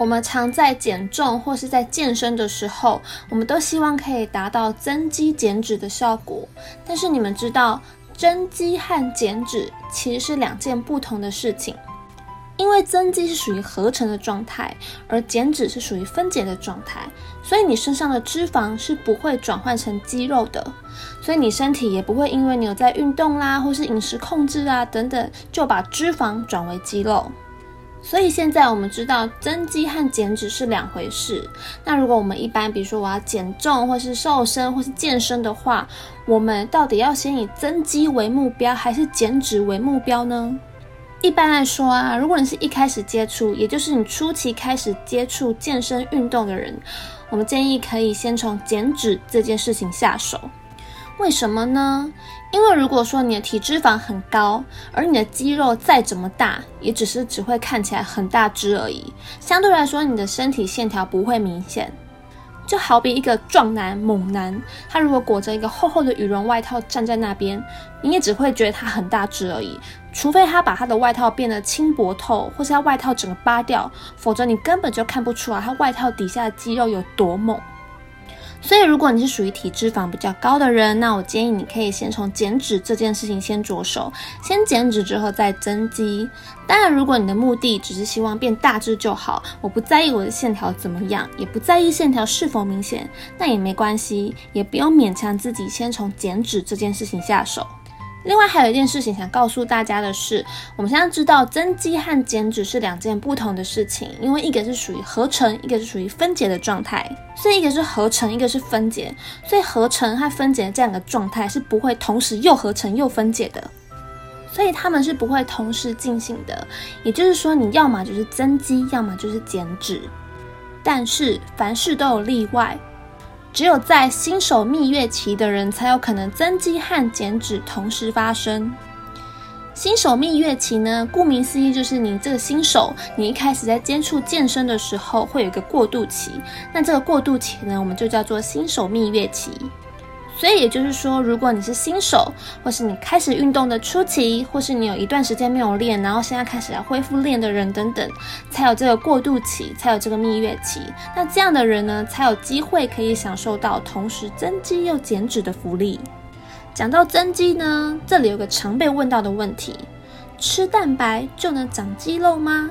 我们常在减重或是在健身的时候，我们都希望可以达到增肌减脂的效果。但是你们知道，增肌和减脂其实是两件不同的事情。因为增肌是属于合成的状态，而减脂是属于分解的状态，所以你身上的脂肪是不会转换成肌肉的，所以你身体也不会因为你有在运动啦，或是饮食控制啊等等，就把脂肪转为肌肉。所以现在我们知道增肌和减脂是两回事。那如果我们一般，比如说我要减重，或是瘦身，或是健身的话，我们到底要先以增肌为目标，还是减脂为目标呢？一般来说啊，如果你是一开始接触，也就是你初期开始接触健身运动的人，我们建议可以先从减脂这件事情下手。为什么呢？因为如果说你的体脂肪很高，而你的肌肉再怎么大，也只是只会看起来很大只而已。相对来说，你的身体线条不会明显。就好比一个壮男猛男，他如果裹着一个厚厚的羽绒外套站在那边，你也只会觉得他很大只而已。除非他把他的外套变得轻薄透，或是他外套整个扒掉，否则你根本就看不出来他外套底下的肌肉有多猛。所以，如果你是属于体脂肪比较高的人，那我建议你可以先从减脂这件事情先着手，先减脂之后再增肌。当然，如果你的目的只是希望变大只就好，我不在意我的线条怎么样，也不在意线条是否明显，那也没关系，也不用勉强自己先从减脂这件事情下手。另外还有一件事情想告诉大家的是，我们现在知道增肌和减脂是两件不同的事情，因为一个是属于合成，一个是属于分解的状态，所以一个是合成，一个是分解，所以合成和分解这两个状态是不会同时又合成又分解的，所以他们是不会同时进行的。也就是说，你要么就是增肌，要么就是减脂，但是凡事都有例外。只有在新手蜜月期的人才有可能增肌和减脂同时发生。新手蜜月期呢，顾名思义就是你这个新手，你一开始在接触健身的时候会有一个过渡期，那这个过渡期呢，我们就叫做新手蜜月期。所以也就是说，如果你是新手，或是你开始运动的初期，或是你有一段时间没有练，然后现在开始要恢复练的人等等，才有这个过渡期，才有这个蜜月期。那这样的人呢，才有机会可以享受到同时增肌又减脂的福利。讲到增肌呢，这里有个常被问到的问题：吃蛋白就能长肌肉吗？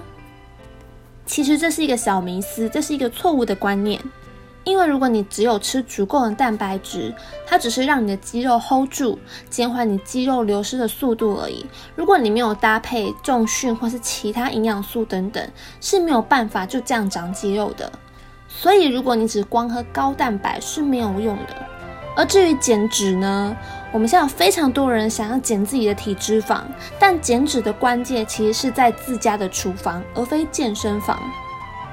其实这是一个小迷思，这是一个错误的观念。因为如果你只有吃足够的蛋白质，它只是让你的肌肉 hold 住，减缓你肌肉流失的速度而已。如果你没有搭配重训或是其他营养素等等，是没有办法就这样长肌肉的。所以如果你只光喝高蛋白是没有用的。而至于减脂呢，我们现在有非常多人想要减自己的体脂肪，但减脂的关键其实是在自家的厨房，而非健身房。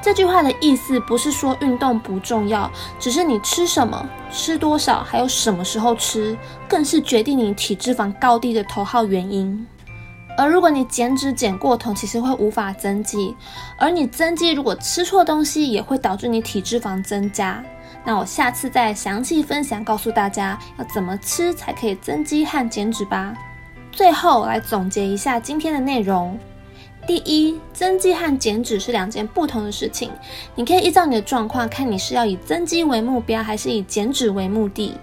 这句话的意思不是说运动不重要，只是你吃什么、吃多少，还有什么时候吃，更是决定你体脂肪高低的头号原因。而如果你减脂减过头，其实会无法增肌；而你增肌如果吃错东西，也会导致你体脂肪增加。那我下次再详细分享，告诉大家要怎么吃才可以增肌和减脂吧。最后来总结一下今天的内容。第一，增肌和减脂是两件不同的事情。你可以依照你的状况，看你是要以增肌为目标，还是以减脂为目的。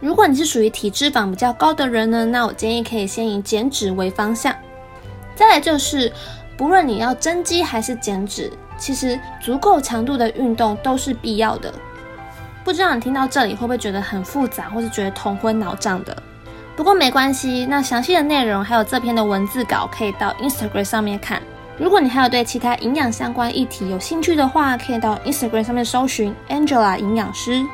如果你是属于体脂肪比较高的人呢，那我建议可以先以减脂为方向。再来就是，不论你要增肌还是减脂，其实足够强度的运动都是必要的。不知道你听到这里会不会觉得很复杂，或是觉得头昏脑胀的？不过没关系，那详细的内容还有这篇的文字稿可以到 Instagram 上面看。如果你还有对其他营养相关议题有兴趣的话，可以到 Instagram 上面搜寻 Angela 营养师。